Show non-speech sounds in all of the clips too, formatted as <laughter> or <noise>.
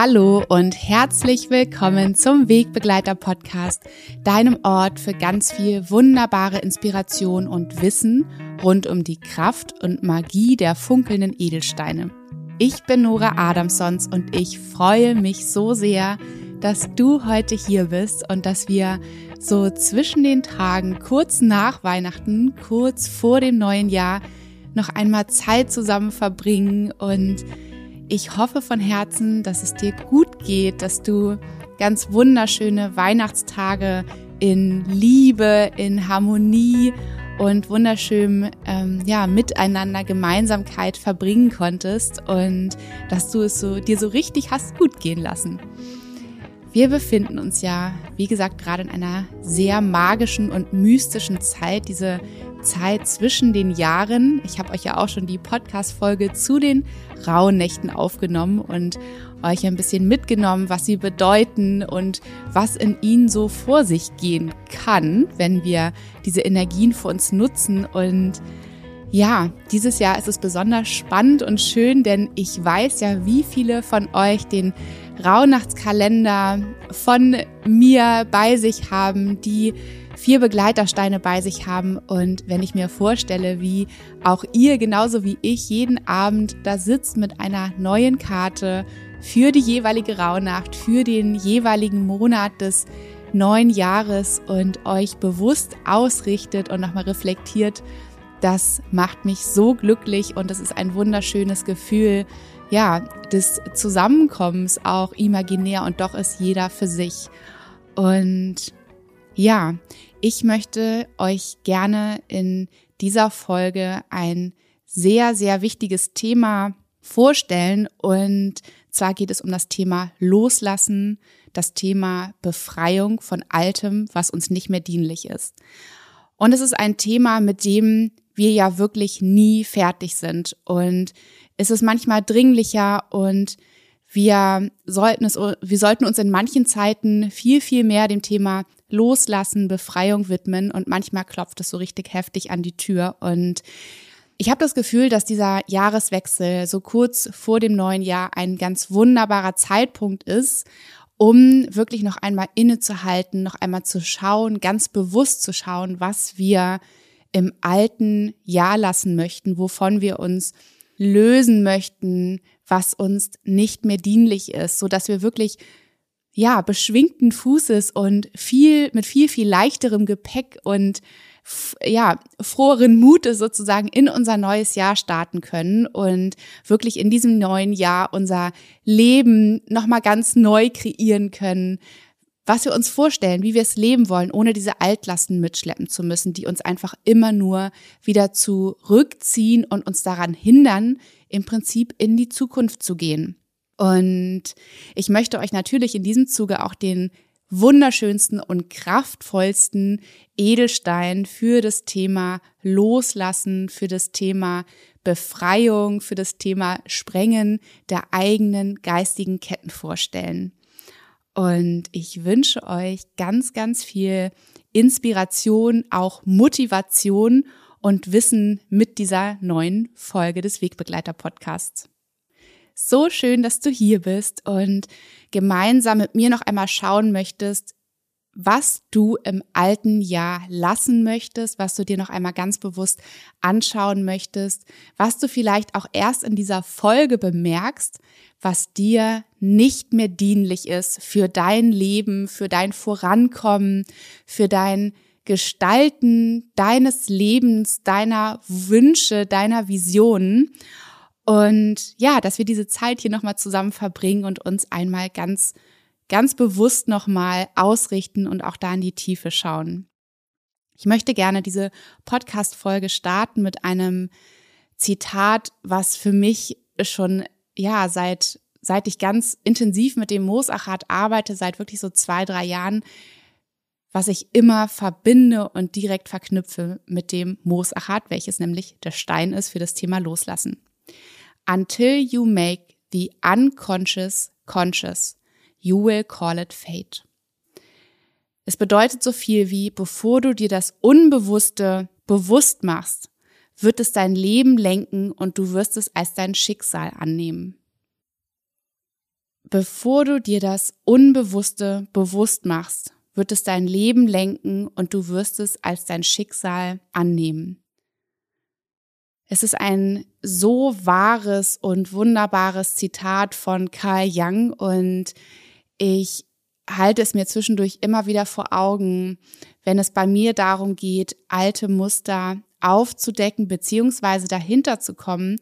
Hallo und herzlich willkommen zum Wegbegleiter Podcast, deinem Ort für ganz viel wunderbare Inspiration und Wissen rund um die Kraft und Magie der funkelnden Edelsteine. Ich bin Nora Adamsons und ich freue mich so sehr, dass du heute hier bist und dass wir so zwischen den Tagen kurz nach Weihnachten, kurz vor dem neuen Jahr noch einmal Zeit zusammen verbringen und ich hoffe von Herzen, dass es dir gut geht, dass du ganz wunderschöne Weihnachtstage in Liebe, in Harmonie und wunderschön ähm, ja miteinander Gemeinsamkeit verbringen konntest und dass du es so dir so richtig hast gut gehen lassen. Wir befinden uns ja, wie gesagt, gerade in einer sehr magischen und mystischen Zeit. Diese Zeit zwischen den Jahren. Ich habe euch ja auch schon die Podcast-Folge zu den Rauhnächten aufgenommen und euch ein bisschen mitgenommen, was sie bedeuten und was in ihnen so vor sich gehen kann, wenn wir diese Energien für uns nutzen. Und ja, dieses Jahr ist es besonders spannend und schön, denn ich weiß ja, wie viele von euch den Rauhnachtskalender von mir bei sich haben, die vier Begleitersteine bei sich haben. Und wenn ich mir vorstelle, wie auch ihr genauso wie ich jeden Abend da sitzt mit einer neuen Karte für die jeweilige Rauhnacht, für den jeweiligen Monat des neuen Jahres und euch bewusst ausrichtet und nochmal reflektiert, das macht mich so glücklich und das ist ein wunderschönes Gefühl, ja, des Zusammenkommens auch imaginär und doch ist jeder für sich. Und ja, ich möchte euch gerne in dieser Folge ein sehr, sehr wichtiges Thema vorstellen. Und zwar geht es um das Thema Loslassen, das Thema Befreiung von Altem, was uns nicht mehr dienlich ist. Und es ist ein Thema, mit dem wir ja wirklich nie fertig sind. Und es ist manchmal dringlicher und wir sollten es, wir sollten uns in manchen Zeiten viel, viel mehr dem Thema Loslassen, Befreiung widmen und manchmal klopft es so richtig heftig an die Tür. Und ich habe das Gefühl, dass dieser Jahreswechsel so kurz vor dem neuen Jahr ein ganz wunderbarer Zeitpunkt ist, um wirklich noch einmal innezuhalten, noch einmal zu schauen, ganz bewusst zu schauen, was wir im alten Jahr lassen möchten, wovon wir uns lösen möchten, was uns nicht mehr dienlich ist, so dass wir wirklich ja, beschwingten Fußes und viel, mit viel, viel leichterem Gepäck und ja, froheren Mutes sozusagen in unser neues Jahr starten können und wirklich in diesem neuen Jahr unser Leben nochmal ganz neu kreieren können, was wir uns vorstellen, wie wir es leben wollen, ohne diese Altlasten mitschleppen zu müssen, die uns einfach immer nur wieder zurückziehen und uns daran hindern, im Prinzip in die Zukunft zu gehen. Und ich möchte euch natürlich in diesem Zuge auch den wunderschönsten und kraftvollsten Edelstein für das Thema Loslassen, für das Thema Befreiung, für das Thema Sprengen der eigenen geistigen Ketten vorstellen. Und ich wünsche euch ganz, ganz viel Inspiration, auch Motivation und Wissen mit dieser neuen Folge des Wegbegleiter Podcasts. So schön, dass du hier bist und gemeinsam mit mir noch einmal schauen möchtest, was du im alten Jahr lassen möchtest, was du dir noch einmal ganz bewusst anschauen möchtest, was du vielleicht auch erst in dieser Folge bemerkst, was dir nicht mehr dienlich ist für dein Leben, für dein Vorankommen, für dein Gestalten deines Lebens, deiner Wünsche, deiner Visionen. Und ja, dass wir diese Zeit hier nochmal zusammen verbringen und uns einmal ganz, ganz bewusst nochmal ausrichten und auch da in die Tiefe schauen. Ich möchte gerne diese Podcast-Folge starten mit einem Zitat, was für mich schon, ja, seit, seit ich ganz intensiv mit dem Moosachat arbeite, seit wirklich so zwei, drei Jahren, was ich immer verbinde und direkt verknüpfe mit dem Moosachat, welches nämlich der Stein ist für das Thema Loslassen. Until you make the unconscious conscious, you will call it fate. Es bedeutet so viel wie, bevor du dir das Unbewusste bewusst machst, wird es dein Leben lenken und du wirst es als dein Schicksal annehmen. bevor du dir das Unbewusste bewusst machst, wird es dein Leben lenken und du wirst es als dein Schicksal annehmen. Es ist ein so wahres und wunderbares Zitat von Carl Jung und ich halte es mir zwischendurch immer wieder vor Augen, wenn es bei mir darum geht, alte Muster aufzudecken beziehungsweise dahinter zu kommen,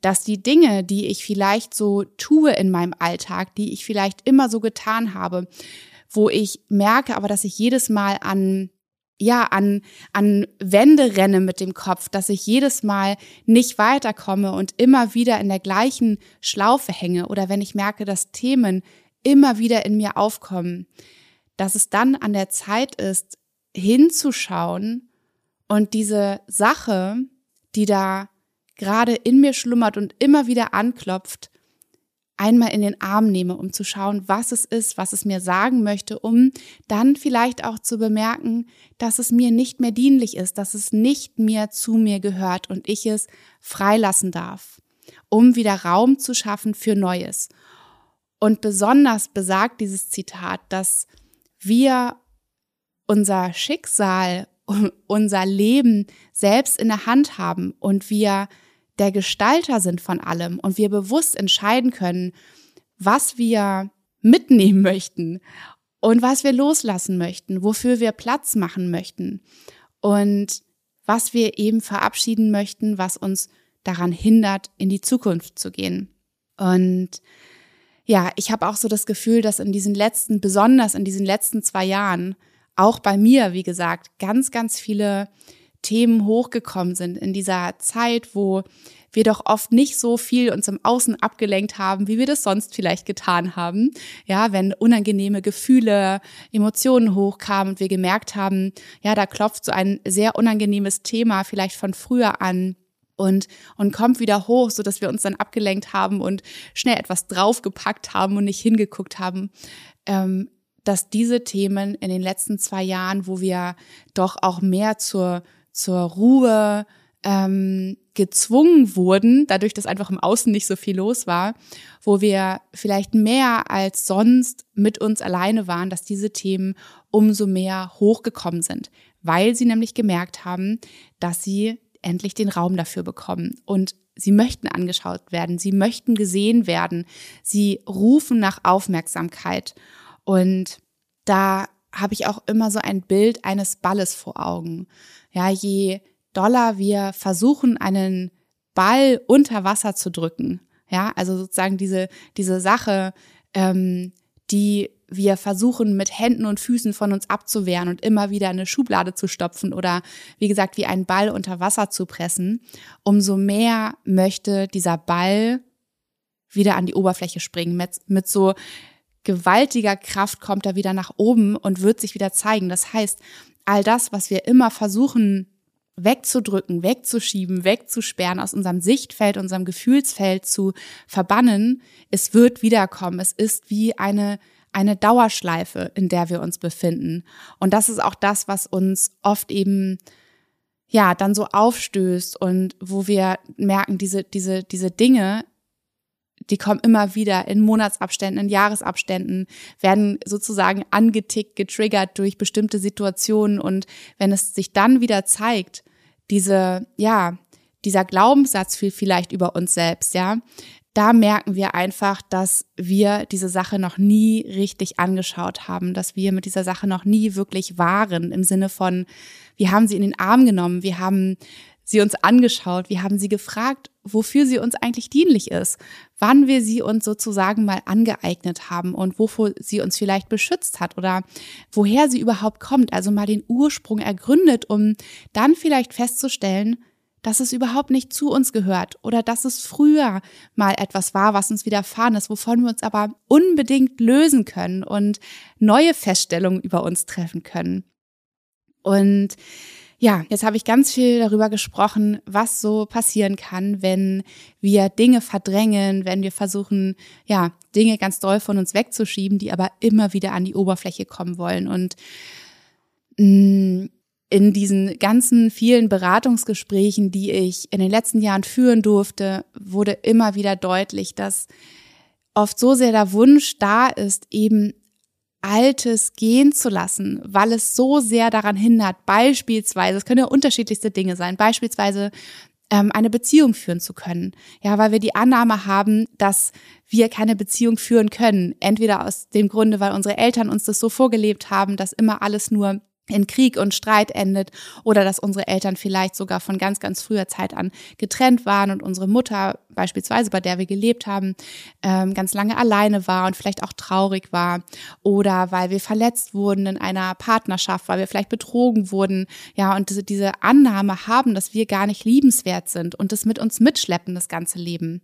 dass die Dinge, die ich vielleicht so tue in meinem Alltag, die ich vielleicht immer so getan habe, wo ich merke aber, dass ich jedes Mal an ja, an, an Wände renne mit dem Kopf, dass ich jedes Mal nicht weiterkomme und immer wieder in der gleichen Schlaufe hänge oder wenn ich merke, dass Themen immer wieder in mir aufkommen, dass es dann an der Zeit ist, hinzuschauen und diese Sache, die da gerade in mir schlummert und immer wieder anklopft, einmal in den Arm nehme, um zu schauen, was es ist, was es mir sagen möchte, um dann vielleicht auch zu bemerken, dass es mir nicht mehr dienlich ist, dass es nicht mehr zu mir gehört und ich es freilassen darf, um wieder Raum zu schaffen für Neues. Und besonders besagt dieses Zitat, dass wir unser Schicksal, <laughs> unser Leben selbst in der Hand haben und wir der Gestalter sind von allem und wir bewusst entscheiden können, was wir mitnehmen möchten und was wir loslassen möchten, wofür wir Platz machen möchten und was wir eben verabschieden möchten, was uns daran hindert, in die Zukunft zu gehen. Und ja, ich habe auch so das Gefühl, dass in diesen letzten, besonders in diesen letzten zwei Jahren, auch bei mir, wie gesagt, ganz, ganz viele Themen hochgekommen sind in dieser Zeit, wo wir doch oft nicht so viel uns im Außen abgelenkt haben, wie wir das sonst vielleicht getan haben. Ja, wenn unangenehme Gefühle, Emotionen hochkamen und wir gemerkt haben, ja, da klopft so ein sehr unangenehmes Thema vielleicht von früher an und, und kommt wieder hoch, so dass wir uns dann abgelenkt haben und schnell etwas draufgepackt haben und nicht hingeguckt haben. Ähm, dass diese Themen in den letzten zwei Jahren, wo wir doch auch mehr zur zur Ruhe ähm, gezwungen wurden, dadurch, dass einfach im Außen nicht so viel los war, wo wir vielleicht mehr als sonst mit uns alleine waren, dass diese Themen umso mehr hochgekommen sind, weil sie nämlich gemerkt haben, dass sie endlich den Raum dafür bekommen. Und sie möchten angeschaut werden, sie möchten gesehen werden, sie rufen nach Aufmerksamkeit. Und da habe ich auch immer so ein Bild eines Balles vor Augen. Ja, je doller wir versuchen, einen Ball unter Wasser zu drücken, ja, also sozusagen diese, diese Sache, ähm, die wir versuchen mit Händen und Füßen von uns abzuwehren und immer wieder eine Schublade zu stopfen oder wie gesagt wie einen Ball unter Wasser zu pressen, umso mehr möchte dieser Ball wieder an die Oberfläche springen mit, mit so gewaltiger Kraft kommt er wieder nach oben und wird sich wieder zeigen. Das heißt, all das, was wir immer versuchen wegzudrücken, wegzuschieben, wegzusperren, aus unserem Sichtfeld, unserem Gefühlsfeld zu verbannen, es wird wiederkommen. Es ist wie eine, eine Dauerschleife, in der wir uns befinden. Und das ist auch das, was uns oft eben ja, dann so aufstößt und wo wir merken, diese, diese, diese Dinge, die kommen immer wieder in Monatsabständen, in Jahresabständen, werden sozusagen angetickt, getriggert durch bestimmte Situationen. Und wenn es sich dann wieder zeigt, diese, ja, dieser Glaubenssatz viel vielleicht über uns selbst, ja, da merken wir einfach, dass wir diese Sache noch nie richtig angeschaut haben, dass wir mit dieser Sache noch nie wirklich waren, im Sinne von, wir haben sie in den Arm genommen, wir haben sie uns angeschaut, wir haben sie gefragt, wofür sie uns eigentlich dienlich ist, wann wir sie uns sozusagen mal angeeignet haben und wovor sie uns vielleicht beschützt hat oder woher sie überhaupt kommt, also mal den Ursprung ergründet, um dann vielleicht festzustellen, dass es überhaupt nicht zu uns gehört oder dass es früher mal etwas war, was uns widerfahren ist, wovon wir uns aber unbedingt lösen können und neue Feststellungen über uns treffen können. Und ja, jetzt habe ich ganz viel darüber gesprochen, was so passieren kann, wenn wir Dinge verdrängen, wenn wir versuchen, ja, Dinge ganz doll von uns wegzuschieben, die aber immer wieder an die Oberfläche kommen wollen. Und mm, in diesen ganzen vielen Beratungsgesprächen, die ich in den letzten Jahren führen durfte, wurde immer wieder deutlich, dass oft so sehr der Wunsch da ist, eben Altes gehen zu lassen, weil es so sehr daran hindert, beispielsweise, es können ja unterschiedlichste Dinge sein, beispielsweise ähm, eine Beziehung führen zu können. Ja, weil wir die Annahme haben, dass wir keine Beziehung führen können. Entweder aus dem Grunde, weil unsere Eltern uns das so vorgelebt haben, dass immer alles nur in Krieg und Streit endet oder dass unsere Eltern vielleicht sogar von ganz, ganz früher Zeit an getrennt waren und unsere Mutter beispielsweise, bei der wir gelebt haben, ähm, ganz lange alleine war und vielleicht auch traurig war oder weil wir verletzt wurden in einer Partnerschaft, weil wir vielleicht betrogen wurden, ja, und diese, diese Annahme haben, dass wir gar nicht liebenswert sind und das mit uns mitschleppen, das ganze Leben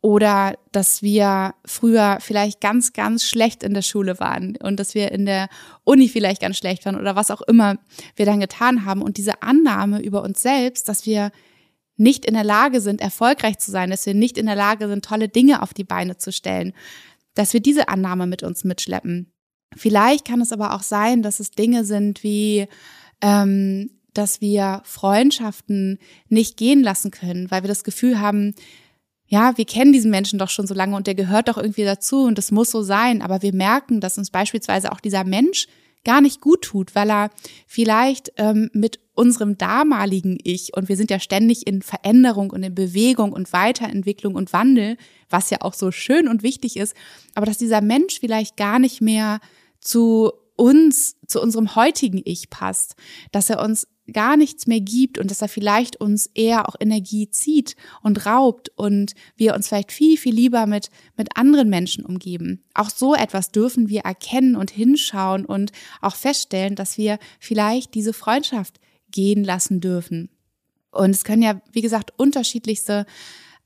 oder dass wir früher vielleicht ganz, ganz schlecht in der Schule waren und dass wir in der Uni vielleicht ganz schlecht waren oder was auch immer wir dann getan haben. Und diese Annahme über uns selbst, dass wir nicht in der Lage sind, erfolgreich zu sein, dass wir nicht in der Lage sind, tolle Dinge auf die Beine zu stellen, dass wir diese Annahme mit uns mitschleppen. Vielleicht kann es aber auch sein, dass es Dinge sind wie, ähm, dass wir Freundschaften nicht gehen lassen können, weil wir das Gefühl haben, ja, wir kennen diesen Menschen doch schon so lange und der gehört doch irgendwie dazu und das muss so sein. Aber wir merken, dass uns beispielsweise auch dieser Mensch gar nicht gut tut, weil er vielleicht ähm, mit unserem damaligen Ich und wir sind ja ständig in Veränderung und in Bewegung und Weiterentwicklung und Wandel, was ja auch so schön und wichtig ist, aber dass dieser Mensch vielleicht gar nicht mehr zu uns, zu unserem heutigen Ich passt, dass er uns gar nichts mehr gibt und dass er vielleicht uns eher auch Energie zieht und raubt und wir uns vielleicht viel, viel lieber mit, mit anderen Menschen umgeben. Auch so etwas dürfen wir erkennen und hinschauen und auch feststellen, dass wir vielleicht diese Freundschaft gehen lassen dürfen. Und es können ja, wie gesagt, unterschiedlichste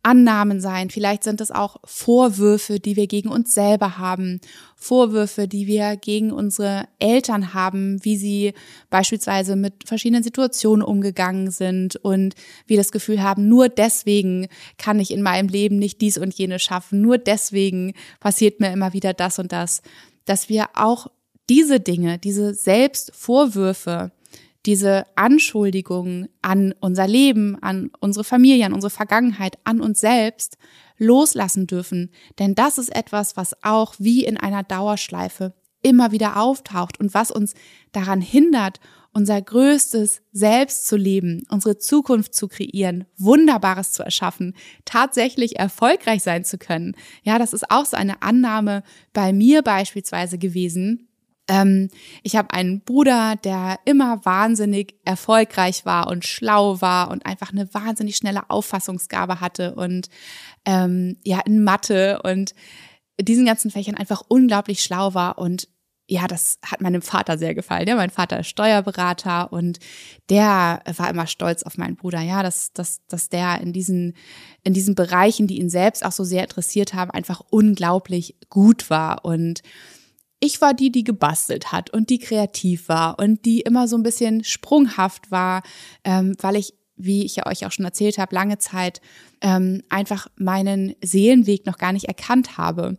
Annahmen sein. Vielleicht sind es auch Vorwürfe, die wir gegen uns selber haben. Vorwürfe, die wir gegen unsere Eltern haben, wie sie beispielsweise mit verschiedenen Situationen umgegangen sind und wir das Gefühl haben, nur deswegen kann ich in meinem Leben nicht dies und jenes schaffen. Nur deswegen passiert mir immer wieder das und das. Dass wir auch diese Dinge, diese Selbstvorwürfe, diese Anschuldigungen an unser Leben, an unsere Familie, an unsere Vergangenheit, an uns selbst loslassen dürfen. Denn das ist etwas, was auch wie in einer Dauerschleife immer wieder auftaucht und was uns daran hindert, unser größtes Selbst zu leben, unsere Zukunft zu kreieren, Wunderbares zu erschaffen, tatsächlich erfolgreich sein zu können. Ja, das ist auch so eine Annahme bei mir beispielsweise gewesen, ähm, ich habe einen Bruder, der immer wahnsinnig erfolgreich war und schlau war und einfach eine wahnsinnig schnelle Auffassungsgabe hatte und ähm, ja in Mathe und diesen ganzen Fächern einfach unglaublich schlau war und ja, das hat meinem Vater sehr gefallen. Ja, mein Vater ist Steuerberater und der war immer stolz auf meinen Bruder. Ja, dass, dass, dass der in diesen, in diesen Bereichen, die ihn selbst auch so sehr interessiert haben, einfach unglaublich gut war und ich war die, die gebastelt hat und die kreativ war und die immer so ein bisschen sprunghaft war, ähm, weil ich, wie ich ja euch auch schon erzählt habe, lange Zeit ähm, einfach meinen Seelenweg noch gar nicht erkannt habe.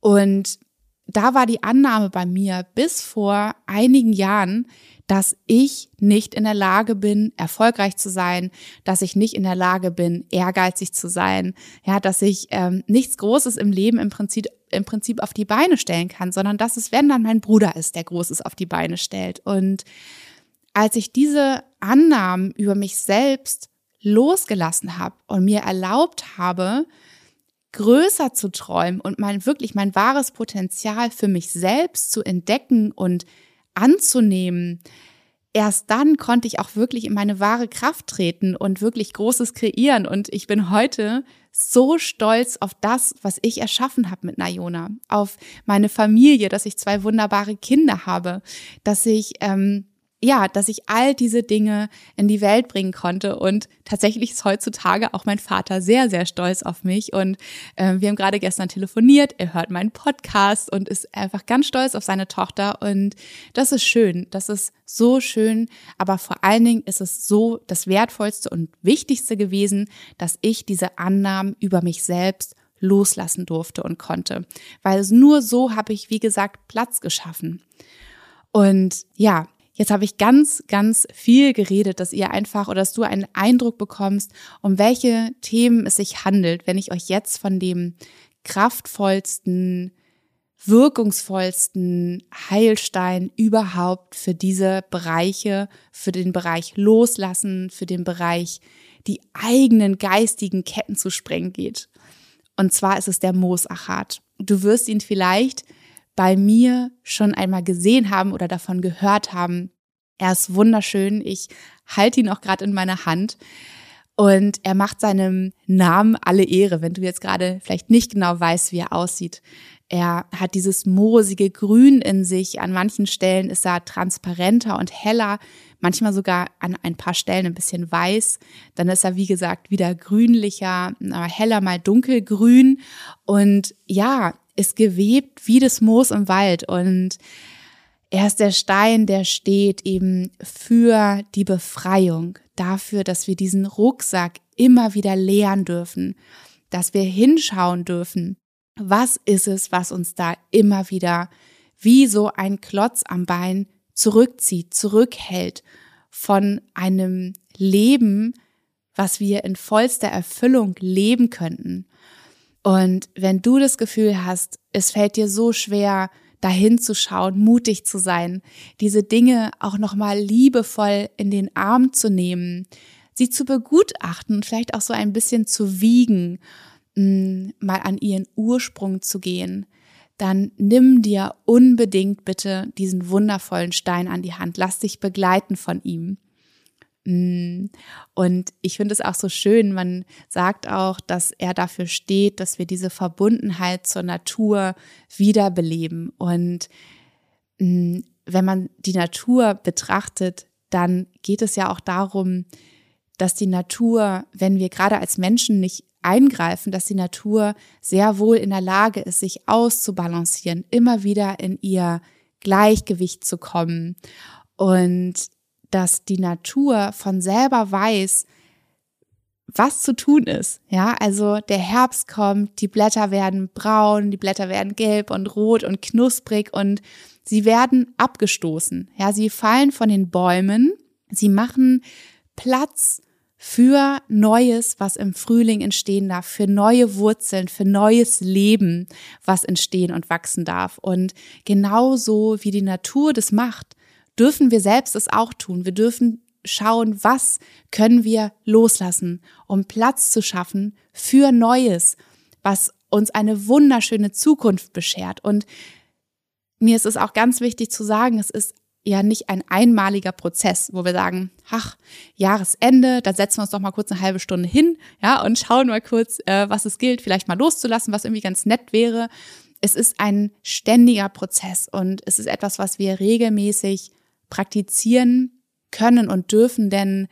Und da war die Annahme bei mir bis vor einigen Jahren, dass ich nicht in der Lage bin, erfolgreich zu sein, dass ich nicht in der Lage bin, ehrgeizig zu sein, ja, dass ich ähm, nichts Großes im Leben im Prinzip im Prinzip auf die Beine stellen kann, sondern dass es, wenn dann mein Bruder ist, der Großes auf die Beine stellt. Und als ich diese Annahmen über mich selbst losgelassen habe und mir erlaubt habe, größer zu träumen und mein wirklich mein wahres Potenzial für mich selbst zu entdecken und anzunehmen, erst dann konnte ich auch wirklich in meine wahre Kraft treten und wirklich Großes kreieren. Und ich bin heute so stolz auf das, was ich erschaffen habe mit Nayona, auf meine Familie, dass ich zwei wunderbare Kinder habe, dass ich ähm, ja, dass ich all diese Dinge in die Welt bringen konnte. Und tatsächlich ist heutzutage auch mein Vater sehr, sehr stolz auf mich. Und äh, wir haben gerade gestern telefoniert, er hört meinen Podcast und ist einfach ganz stolz auf seine Tochter. Und das ist schön, das ist so schön. Aber vor allen Dingen ist es so das Wertvollste und Wichtigste gewesen, dass ich diese Annahmen über mich selbst loslassen durfte und konnte. Weil nur so habe ich, wie gesagt, Platz geschaffen. Und ja, Jetzt habe ich ganz, ganz viel geredet, dass ihr einfach oder dass du einen Eindruck bekommst, um welche Themen es sich handelt, wenn ich euch jetzt von dem kraftvollsten, wirkungsvollsten Heilstein überhaupt für diese Bereiche, für den Bereich Loslassen, für den Bereich die eigenen geistigen Ketten zu sprengen geht. Und zwar ist es der Moosachat. Du wirst ihn vielleicht bei mir schon einmal gesehen haben oder davon gehört haben. Er ist wunderschön. Ich halte ihn auch gerade in meiner Hand. Und er macht seinem Namen alle Ehre, wenn du jetzt gerade vielleicht nicht genau weißt, wie er aussieht. Er hat dieses moosige Grün in sich. An manchen Stellen ist er transparenter und heller, manchmal sogar an ein paar Stellen ein bisschen weiß. Dann ist er, wie gesagt, wieder grünlicher, heller, mal dunkelgrün. Und ja, ist gewebt wie das Moos im Wald. Und er ist der Stein, der steht eben für die Befreiung, dafür, dass wir diesen Rucksack immer wieder leeren dürfen, dass wir hinschauen dürfen, was ist es, was uns da immer wieder wie so ein Klotz am Bein zurückzieht, zurückhält von einem Leben, was wir in vollster Erfüllung leben könnten. Und wenn du das Gefühl hast, es fällt dir so schwer, dahin zu schauen, mutig zu sein, diese Dinge auch nochmal liebevoll in den Arm zu nehmen, sie zu begutachten und vielleicht auch so ein bisschen zu wiegen mal an ihren Ursprung zu gehen, dann nimm dir unbedingt bitte diesen wundervollen Stein an die Hand. Lass dich begleiten von ihm. Und ich finde es auch so schön, man sagt auch, dass er dafür steht, dass wir diese Verbundenheit zur Natur wiederbeleben. Und wenn man die Natur betrachtet, dann geht es ja auch darum, dass die Natur, wenn wir gerade als Menschen nicht eingreifen, dass die Natur sehr wohl in der Lage ist, sich auszubalancieren, immer wieder in ihr Gleichgewicht zu kommen und dass die Natur von selber weiß, was zu tun ist. Ja, also der Herbst kommt, die Blätter werden braun, die Blätter werden gelb und rot und knusprig und sie werden abgestoßen. Ja, sie fallen von den Bäumen, sie machen Platz für Neues, was im Frühling entstehen darf, für neue Wurzeln, für neues Leben, was entstehen und wachsen darf. Und genauso wie die Natur das macht, dürfen wir selbst es auch tun. Wir dürfen schauen, was können wir loslassen, um Platz zu schaffen für Neues, was uns eine wunderschöne Zukunft beschert. Und mir ist es auch ganz wichtig zu sagen, es ist ja nicht ein einmaliger Prozess, wo wir sagen, ach, Jahresende, da setzen wir uns doch mal kurz eine halbe Stunde hin, ja, und schauen mal kurz, äh, was es gilt, vielleicht mal loszulassen, was irgendwie ganz nett wäre. Es ist ein ständiger Prozess und es ist etwas, was wir regelmäßig praktizieren können und dürfen, denn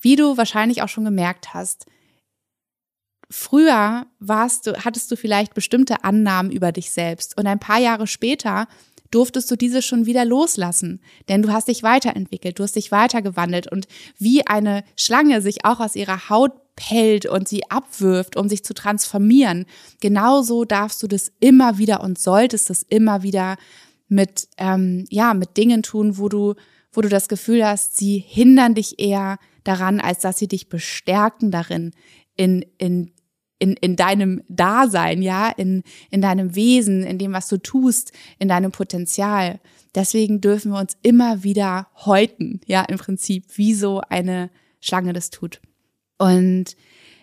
wie du wahrscheinlich auch schon gemerkt hast, früher warst du, hattest du vielleicht bestimmte Annahmen über dich selbst. Und ein paar Jahre später durftest du diese schon wieder loslassen, denn du hast dich weiterentwickelt, du hast dich weitergewandelt. Und wie eine Schlange sich auch aus ihrer Haut pellt und sie abwirft, um sich zu transformieren, genauso darfst du das immer wieder und solltest es immer wieder mit ähm, ja mit Dingen tun, wo du wo du das Gefühl hast, sie hindern dich eher daran, als dass sie dich bestärken darin, in, in in, in deinem Dasein, ja, in, in deinem Wesen, in dem, was du tust, in deinem Potenzial. Deswegen dürfen wir uns immer wieder häuten, ja, im Prinzip, wie so eine Schlange das tut. Und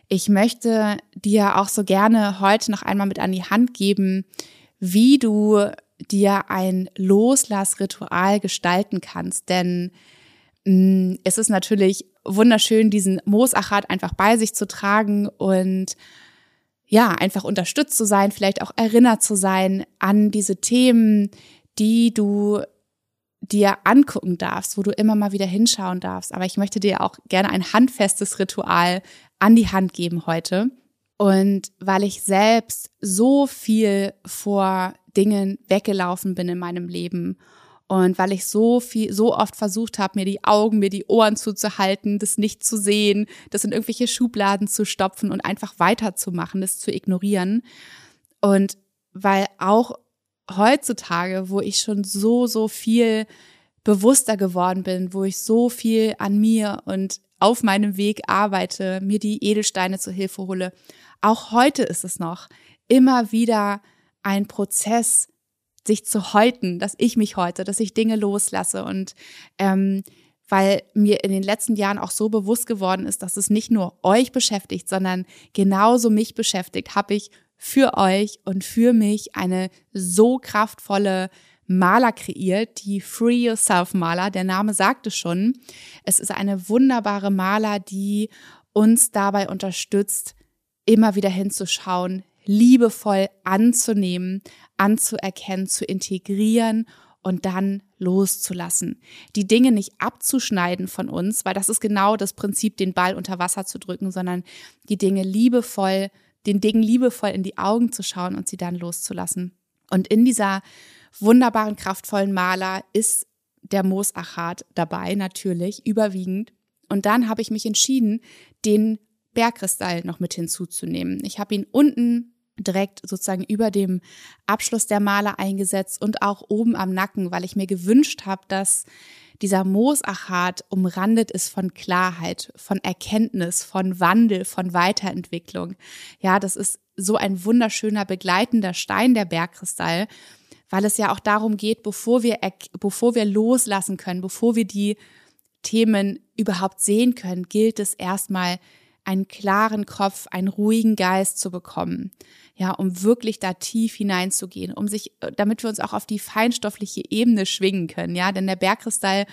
ich möchte dir auch so gerne heute noch einmal mit an die Hand geben, wie du dir ein Loslassritual gestalten kannst. Denn mh, mm, es ist natürlich wunderschön, diesen Moosachat einfach bei sich zu tragen und ja, einfach unterstützt zu sein, vielleicht auch erinnert zu sein an diese Themen, die du dir angucken darfst, wo du immer mal wieder hinschauen darfst. Aber ich möchte dir auch gerne ein handfestes Ritual an die Hand geben heute. Und weil ich selbst so viel vor Dingen weggelaufen bin in meinem Leben und weil ich so viel, so oft versucht habe, mir die Augen, mir die Ohren zuzuhalten, das nicht zu sehen, das in irgendwelche Schubladen zu stopfen und einfach weiterzumachen, das zu ignorieren. Und weil auch heutzutage, wo ich schon so, so viel bewusster geworden bin, wo ich so viel an mir und auf meinem Weg arbeite, mir die Edelsteine zur Hilfe hole, auch heute ist es noch immer wieder ein Prozess, sich zu häuten, dass ich mich heute, dass ich Dinge loslasse und ähm, weil mir in den letzten Jahren auch so bewusst geworden ist, dass es nicht nur euch beschäftigt, sondern genauso mich beschäftigt, habe ich für euch und für mich eine so kraftvolle Maler kreiert, die Free Yourself Maler. Der Name sagt es schon. Es ist eine wunderbare Maler, die uns dabei unterstützt, immer wieder hinzuschauen, liebevoll anzunehmen, anzuerkennen, zu integrieren und dann loszulassen. Die Dinge nicht abzuschneiden von uns, weil das ist genau das Prinzip, den Ball unter Wasser zu drücken, sondern die Dinge liebevoll, den Dingen liebevoll in die Augen zu schauen und sie dann loszulassen. Und in dieser wunderbaren, kraftvollen Maler ist der Moosachat dabei, natürlich, überwiegend. Und dann habe ich mich entschieden, den Bergkristall noch mit hinzuzunehmen. Ich habe ihn unten direkt sozusagen über dem Abschluss der Maler eingesetzt und auch oben am Nacken, weil ich mir gewünscht habe, dass dieser Moosachat umrandet ist von Klarheit, von Erkenntnis, von Wandel, von Weiterentwicklung. Ja, das ist so ein wunderschöner begleitender Stein, der Bergkristall, weil es ja auch darum geht, bevor wir, bevor wir loslassen können, bevor wir die Themen überhaupt sehen können, gilt es erstmal einen klaren Kopf, einen ruhigen Geist zu bekommen. Ja, um wirklich da tief hineinzugehen, um sich, damit wir uns auch auf die feinstoffliche Ebene schwingen können. Ja, denn der Bergkristall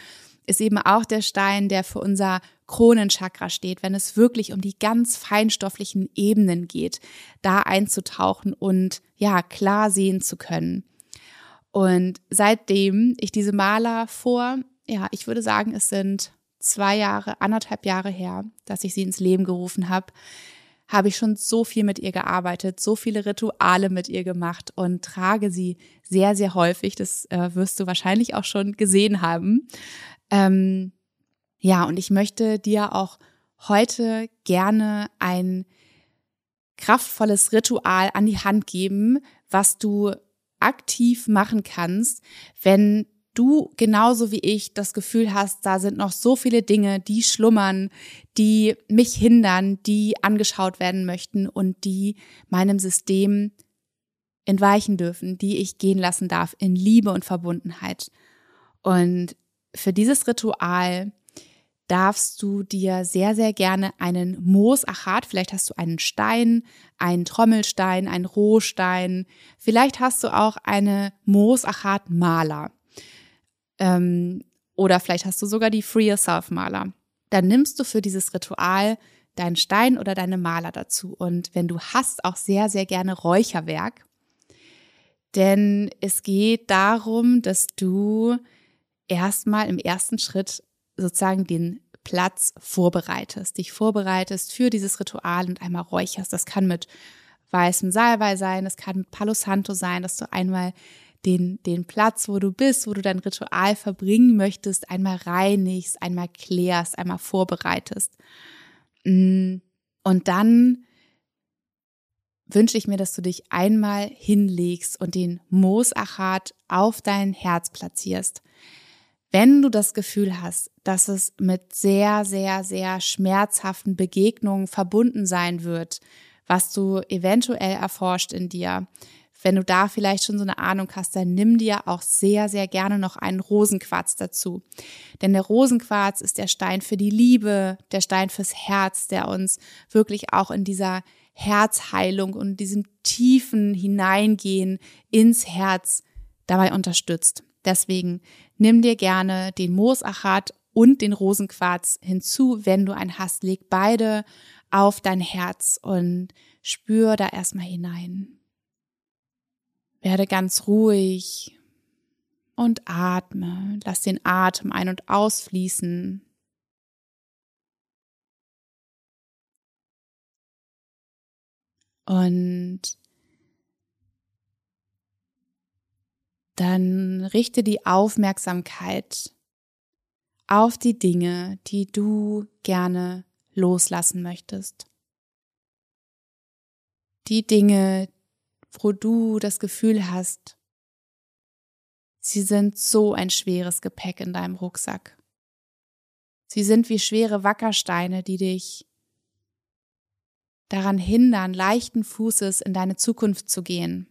ist eben auch der Stein, der für unser Kronenchakra steht, wenn es wirklich um die ganz feinstofflichen Ebenen geht, da einzutauchen und ja, klar sehen zu können. Und seitdem ich diese Maler vor, ja, ich würde sagen, es sind zwei Jahre, anderthalb Jahre her, dass ich sie ins Leben gerufen habe, habe ich schon so viel mit ihr gearbeitet, so viele Rituale mit ihr gemacht und trage sie sehr, sehr häufig. Das äh, wirst du wahrscheinlich auch schon gesehen haben. Ähm, ja, und ich möchte dir auch heute gerne ein kraftvolles Ritual an die Hand geben, was du aktiv machen kannst, wenn du genauso wie ich das Gefühl hast, da sind noch so viele Dinge, die schlummern, die mich hindern, die angeschaut werden möchten und die meinem System entweichen dürfen, die ich gehen lassen darf in Liebe und Verbundenheit. Und für dieses Ritual darfst du dir sehr, sehr gerne einen Moosachat, vielleicht hast du einen Stein, einen Trommelstein, einen Rohstein, vielleicht hast du auch eine Moosachat-Maler ähm, oder vielleicht hast du sogar die Free Yourself Maler. Dann nimmst du für dieses Ritual deinen Stein oder deine Maler dazu. Und wenn du hast, auch sehr, sehr gerne Räucherwerk. Denn es geht darum, dass du erstmal im ersten Schritt sozusagen den Platz vorbereitest, dich vorbereitest für dieses Ritual und einmal räucherst. Das kann mit weißem Salbei sein, das kann mit Palo Santo sein, dass du einmal den, den Platz, wo du bist, wo du dein Ritual verbringen möchtest, einmal reinigst, einmal klärst, einmal vorbereitest. Mm, und dann wünsche ich mir, dass du dich einmal hinlegst und den Moosachat auf dein Herz platzierst. Wenn du das Gefühl hast, dass es mit sehr, sehr, sehr schmerzhaften Begegnungen verbunden sein wird, was du eventuell erforscht in dir, wenn du da vielleicht schon so eine Ahnung hast, dann nimm dir auch sehr, sehr gerne noch einen Rosenquarz dazu. Denn der Rosenquarz ist der Stein für die Liebe, der Stein fürs Herz, der uns wirklich auch in dieser Herzheilung und diesem tiefen Hineingehen ins Herz dabei unterstützt. Deswegen nimm dir gerne den Moosachat und den Rosenquarz hinzu, wenn du einen hast. Leg beide auf dein Herz und spür da erstmal hinein. Werde ganz ruhig und atme. Lass den Atem ein- und ausfließen. Und dann richte die Aufmerksamkeit auf die Dinge, die du gerne loslassen möchtest. Die Dinge, wo du das Gefühl hast, sie sind so ein schweres Gepäck in deinem Rucksack. Sie sind wie schwere Wackersteine, die dich daran hindern, leichten Fußes in deine Zukunft zu gehen.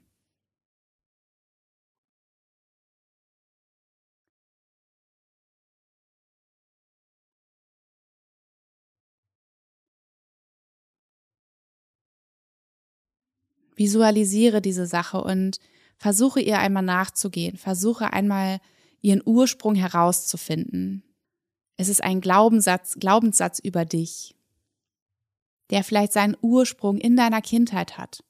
Visualisiere diese Sache und versuche ihr einmal nachzugehen. Versuche einmal ihren Ursprung herauszufinden. Es ist ein Glaubenssatz, Glaubenssatz über dich, der vielleicht seinen Ursprung in deiner Kindheit hat.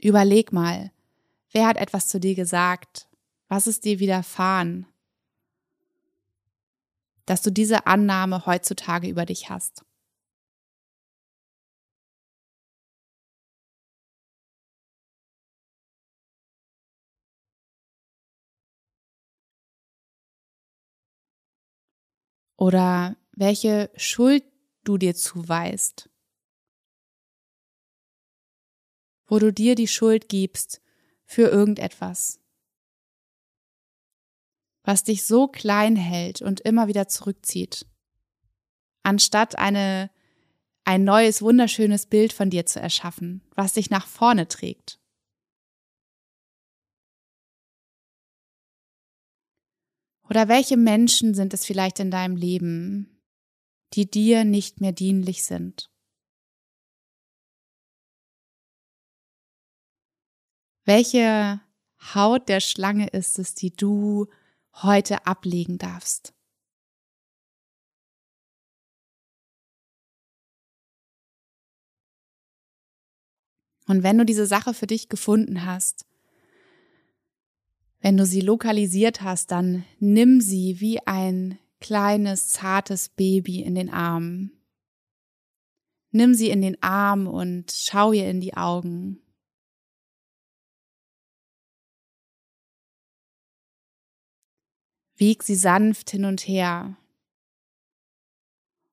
Überleg mal, wer hat etwas zu dir gesagt? Was ist dir widerfahren? Dass du diese Annahme heutzutage über dich hast. Oder welche Schuld du dir zuweist, wo du dir die Schuld gibst für irgendetwas, was dich so klein hält und immer wieder zurückzieht, anstatt eine ein neues, wunderschönes Bild von dir zu erschaffen, was dich nach vorne trägt. Oder welche Menschen sind es vielleicht in deinem Leben, die dir nicht mehr dienlich sind? Welche Haut der Schlange ist es, die du heute ablegen darfst? Und wenn du diese Sache für dich gefunden hast, wenn du sie lokalisiert hast, dann nimm sie wie ein kleines, zartes Baby in den Arm. Nimm sie in den Arm und schau ihr in die Augen. Wieg sie sanft hin und her.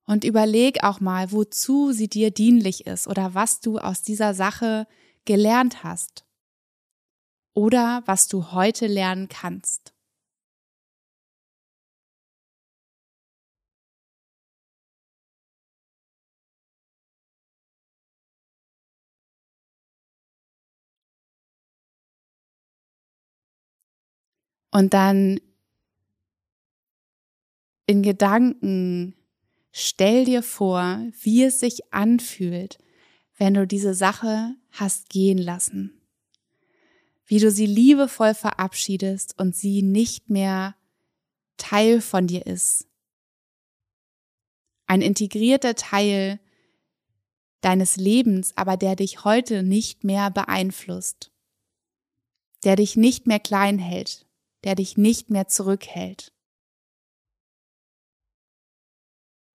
Und überleg auch mal, wozu sie dir dienlich ist oder was du aus dieser Sache gelernt hast oder was du heute lernen kannst. Und dann in Gedanken stell dir vor, wie es sich anfühlt, wenn du diese Sache hast gehen lassen wie du sie liebevoll verabschiedest und sie nicht mehr Teil von dir ist. Ein integrierter Teil deines Lebens, aber der dich heute nicht mehr beeinflusst, der dich nicht mehr klein hält, der dich nicht mehr zurückhält.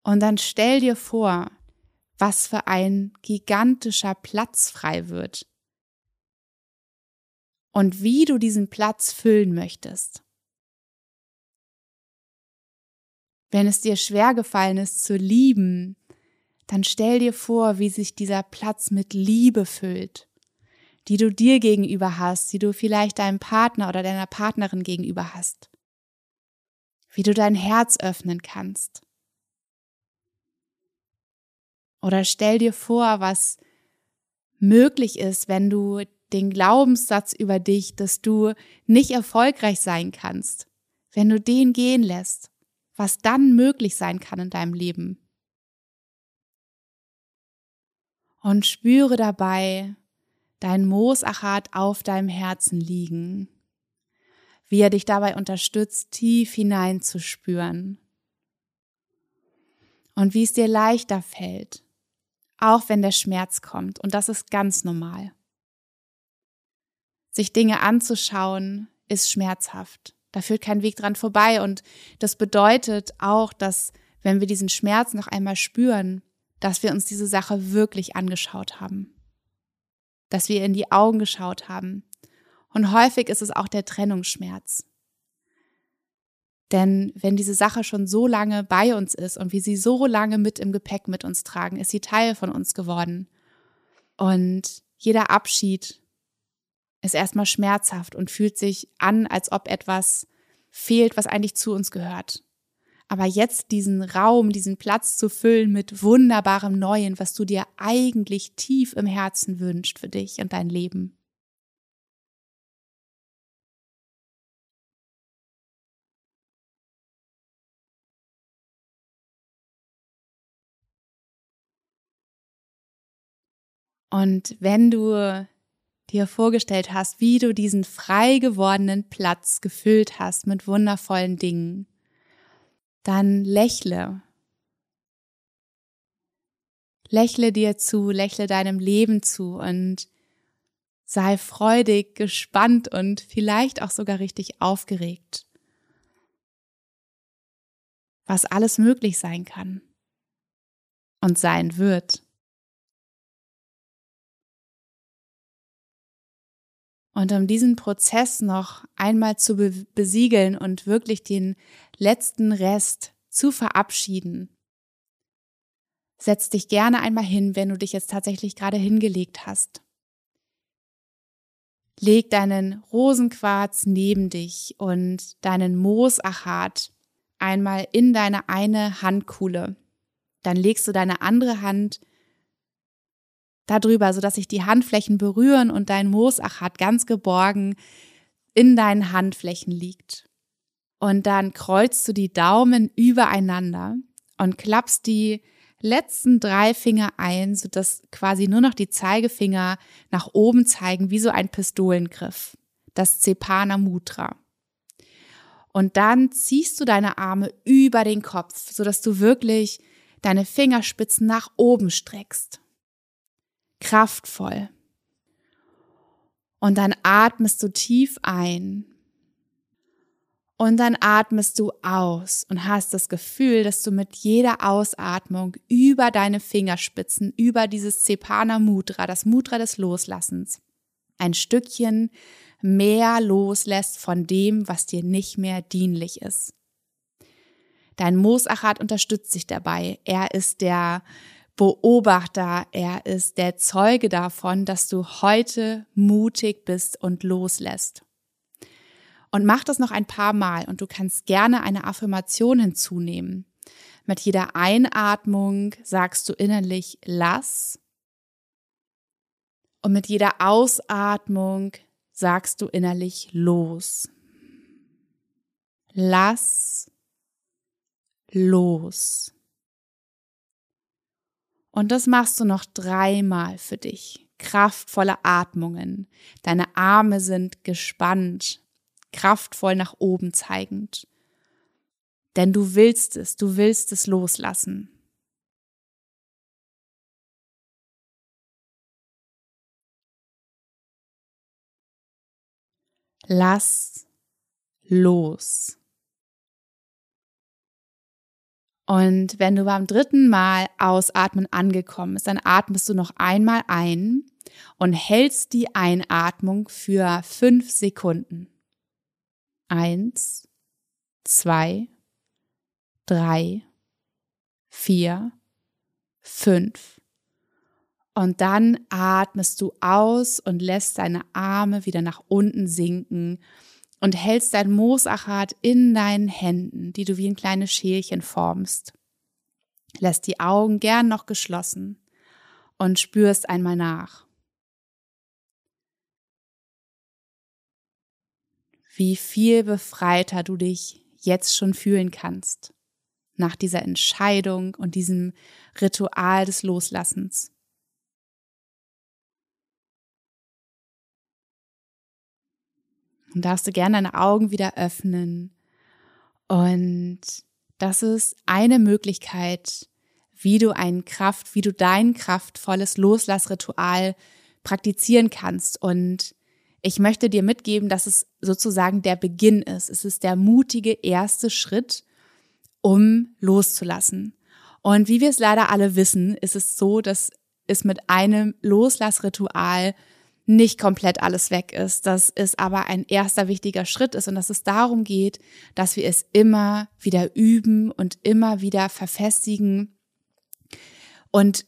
Und dann stell dir vor, was für ein gigantischer Platz frei wird und wie du diesen Platz füllen möchtest. Wenn es dir schwer gefallen ist zu lieben, dann stell dir vor, wie sich dieser Platz mit Liebe füllt, die du dir gegenüber hast, die du vielleicht deinem Partner oder deiner Partnerin gegenüber hast, wie du dein Herz öffnen kannst. Oder stell dir vor, was möglich ist, wenn du den Glaubenssatz über dich, dass du nicht erfolgreich sein kannst, wenn du den gehen lässt, was dann möglich sein kann in deinem Leben. Und spüre dabei dein Moosachat auf deinem Herzen liegen, wie er dich dabei unterstützt, tief hineinzuspüren. Und wie es dir leichter fällt, auch wenn der Schmerz kommt. Und das ist ganz normal. Sich Dinge anzuschauen, ist schmerzhaft. Da führt kein Weg dran vorbei. Und das bedeutet auch, dass wenn wir diesen Schmerz noch einmal spüren, dass wir uns diese Sache wirklich angeschaut haben. Dass wir in die Augen geschaut haben. Und häufig ist es auch der Trennungsschmerz. Denn wenn diese Sache schon so lange bei uns ist und wir sie so lange mit im Gepäck mit uns tragen, ist sie Teil von uns geworden. Und jeder Abschied ist erstmal schmerzhaft und fühlt sich an, als ob etwas fehlt, was eigentlich zu uns gehört. aber jetzt diesen Raum, diesen Platz zu füllen mit wunderbarem Neuen, was du dir eigentlich tief im Herzen wünscht für dich und dein Leben. Und wenn du dir vorgestellt hast, wie du diesen frei gewordenen Platz gefüllt hast mit wundervollen Dingen, dann lächle. Lächle dir zu, lächle deinem Leben zu und sei freudig, gespannt und vielleicht auch sogar richtig aufgeregt, was alles möglich sein kann und sein wird. Und um diesen Prozess noch einmal zu be besiegeln und wirklich den letzten Rest zu verabschieden, setz dich gerne einmal hin, wenn du dich jetzt tatsächlich gerade hingelegt hast. Leg deinen Rosenquarz neben dich und deinen Moosachat einmal in deine eine Handkuhle. Dann legst du deine andere Hand darüber, sodass sich die Handflächen berühren und dein Moosachat ganz geborgen in deinen Handflächen liegt. Und dann kreuzt du die Daumen übereinander und klappst die letzten drei Finger ein, sodass quasi nur noch die Zeigefinger nach oben zeigen, wie so ein Pistolengriff. Das Cepana Mudra. Und dann ziehst du deine Arme über den Kopf, sodass du wirklich deine Fingerspitzen nach oben streckst kraftvoll. Und dann atmest du tief ein. Und dann atmest du aus und hast das Gefühl, dass du mit jeder Ausatmung über deine Fingerspitzen, über dieses Cepana Mudra, das Mudra des Loslassens, ein Stückchen mehr loslässt von dem, was dir nicht mehr dienlich ist. Dein Moosachat unterstützt sich dabei. Er ist der Beobachter, er ist der Zeuge davon, dass du heute mutig bist und loslässt. Und mach das noch ein paar Mal und du kannst gerne eine Affirmation hinzunehmen. Mit jeder Einatmung sagst du innerlich lass und mit jeder Ausatmung sagst du innerlich los. Lass los. Und das machst du noch dreimal für dich. Kraftvolle Atmungen. Deine Arme sind gespannt, kraftvoll nach oben zeigend. Denn du willst es, du willst es loslassen. Lass los. Und wenn du beim dritten Mal ausatmen angekommen bist, dann atmest du noch einmal ein und hältst die Einatmung für fünf Sekunden. Eins, zwei, drei, vier, fünf. Und dann atmest du aus und lässt deine Arme wieder nach unten sinken und hältst dein Moosachat in deinen Händen, die du wie ein kleines Schälchen formst. Lässt die Augen gern noch geschlossen und spürst einmal nach. Wie viel befreiter du dich jetzt schon fühlen kannst nach dieser Entscheidung und diesem Ritual des Loslassens. Und darfst du gerne deine Augen wieder öffnen. Und das ist eine Möglichkeit, wie du ein Kraft, wie du dein kraftvolles Loslassritual praktizieren kannst. Und ich möchte dir mitgeben, dass es sozusagen der Beginn ist. Es ist der mutige erste Schritt, um loszulassen. Und wie wir es leider alle wissen, ist es so, dass es mit einem Loslassritual nicht komplett alles weg ist, dass es aber ein erster wichtiger Schritt ist und dass es darum geht, dass wir es immer wieder üben und immer wieder verfestigen. Und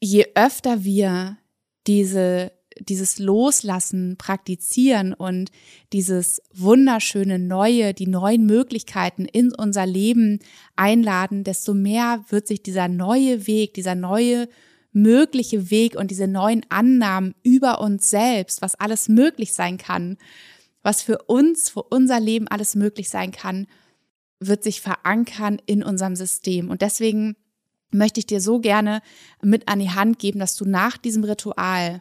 je öfter wir diese dieses Loslassen praktizieren und dieses wunderschöne Neue, die neuen Möglichkeiten in unser Leben einladen, desto mehr wird sich dieser neue Weg, dieser neue mögliche Weg und diese neuen Annahmen über uns selbst, was alles möglich sein kann, was für uns, für unser Leben alles möglich sein kann, wird sich verankern in unserem System. Und deswegen möchte ich dir so gerne mit an die Hand geben, dass du nach diesem Ritual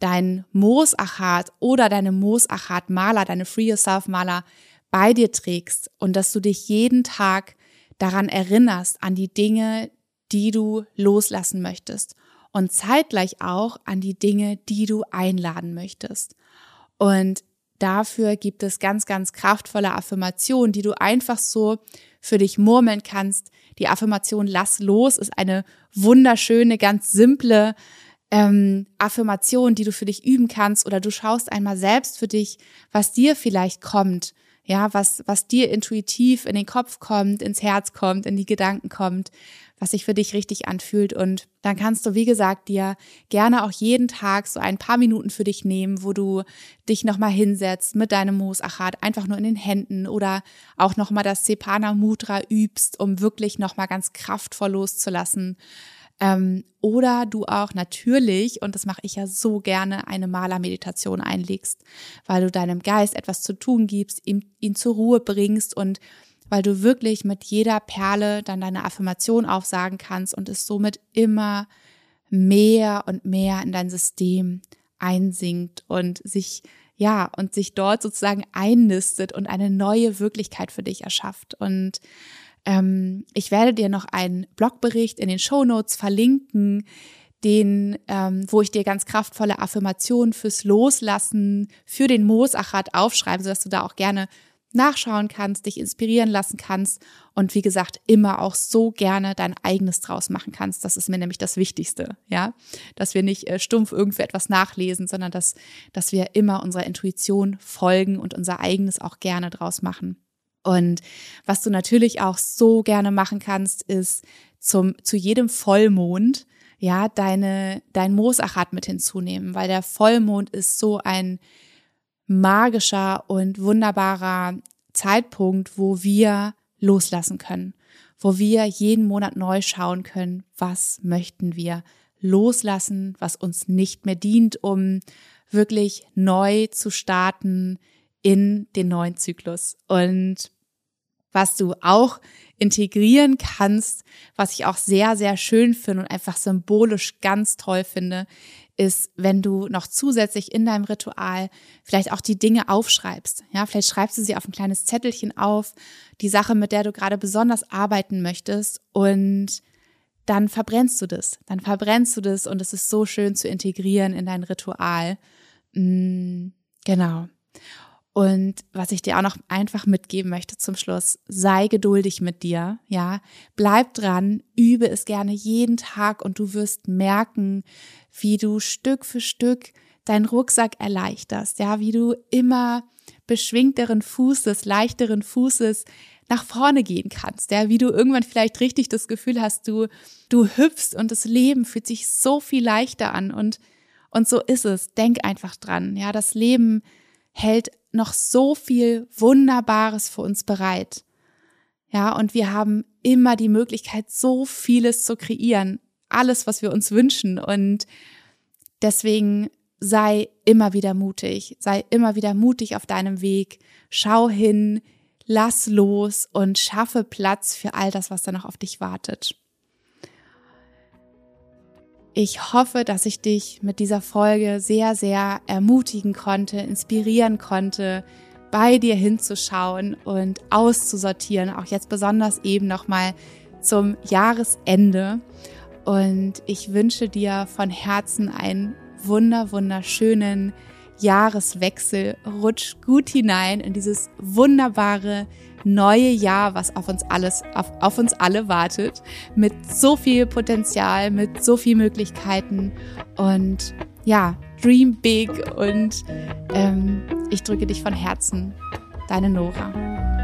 dein Moosachat oder deine Moosachat-Maler, deine Free Yourself-Maler bei dir trägst und dass du dich jeden Tag daran erinnerst, an die Dinge, die du loslassen möchtest und zeitgleich auch an die Dinge, die du einladen möchtest. Und dafür gibt es ganz, ganz kraftvolle Affirmationen, die du einfach so für dich murmeln kannst. Die Affirmation Lass los ist eine wunderschöne, ganz simple ähm, Affirmation, die du für dich üben kannst oder du schaust einmal selbst für dich, was dir vielleicht kommt, ja, was, was dir intuitiv in den Kopf kommt, ins Herz kommt, in die Gedanken kommt, was sich für dich richtig anfühlt. Und dann kannst du, wie gesagt, dir gerne auch jeden Tag so ein paar Minuten für dich nehmen, wo du dich nochmal hinsetzt mit deinem Moosachat, einfach nur in den Händen oder auch nochmal das Sepana Mudra übst, um wirklich nochmal ganz kraftvoll loszulassen. Ähm, oder du auch natürlich, und das mache ich ja so gerne, eine Malermeditation einlegst, weil du deinem Geist etwas zu tun gibst, ihn, ihn zur Ruhe bringst und weil du wirklich mit jeder Perle dann deine Affirmation aufsagen kannst und es somit immer mehr und mehr in dein System einsinkt und sich ja, und sich dort sozusagen einnistet und eine neue Wirklichkeit für dich erschafft. Und ähm, ich werde dir noch einen Blogbericht in den Show Notes verlinken, den, ähm, wo ich dir ganz kraftvolle Affirmationen fürs Loslassen, für den Moosachat aufschreibe, sodass du da auch gerne nachschauen kannst, dich inspirieren lassen kannst und wie gesagt immer auch so gerne dein eigenes draus machen kannst. Das ist mir nämlich das Wichtigste, ja, dass wir nicht äh, stumpf irgendwie etwas nachlesen, sondern dass dass wir immer unserer Intuition folgen und unser eigenes auch gerne draus machen. Und was du natürlich auch so gerne machen kannst, ist zum, zu jedem Vollmond, ja, deine, dein Moosachat mit hinzunehmen, weil der Vollmond ist so ein magischer und wunderbarer Zeitpunkt, wo wir loslassen können, wo wir jeden Monat neu schauen können, was möchten wir loslassen, was uns nicht mehr dient, um wirklich neu zu starten, in den neuen Zyklus. Und was du auch integrieren kannst, was ich auch sehr, sehr schön finde und einfach symbolisch ganz toll finde, ist, wenn du noch zusätzlich in deinem Ritual vielleicht auch die Dinge aufschreibst. Ja, vielleicht schreibst du sie auf ein kleines Zettelchen auf, die Sache, mit der du gerade besonders arbeiten möchtest und dann verbrennst du das. Dann verbrennst du das und es ist so schön zu integrieren in dein Ritual. Mm, genau. Und was ich dir auch noch einfach mitgeben möchte zum Schluss, sei geduldig mit dir, ja. Bleib dran, übe es gerne jeden Tag und du wirst merken, wie du Stück für Stück deinen Rucksack erleichterst, ja, wie du immer beschwingteren Fußes, leichteren Fußes nach vorne gehen kannst, ja, wie du irgendwann vielleicht richtig das Gefühl hast, du, du hüpfst und das Leben fühlt sich so viel leichter an und, und so ist es. Denk einfach dran, ja, das Leben hält noch so viel Wunderbares für uns bereit. Ja, und wir haben immer die Möglichkeit, so vieles zu kreieren. Alles, was wir uns wünschen. Und deswegen sei immer wieder mutig. Sei immer wieder mutig auf deinem Weg. Schau hin, lass los und schaffe Platz für all das, was da noch auf dich wartet. Ich hoffe, dass ich dich mit dieser Folge sehr, sehr ermutigen konnte, inspirieren konnte, bei dir hinzuschauen und auszusortieren, auch jetzt besonders eben nochmal zum Jahresende. Und ich wünsche dir von Herzen einen wunder, wunderschönen Jahreswechsel. Rutsch gut hinein in dieses wunderbare neue Jahr, was auf uns alles, auf, auf uns alle wartet, mit so viel Potenzial, mit so viel Möglichkeiten. Und ja, dream big. Und ähm, ich drücke dich von Herzen, deine Nora.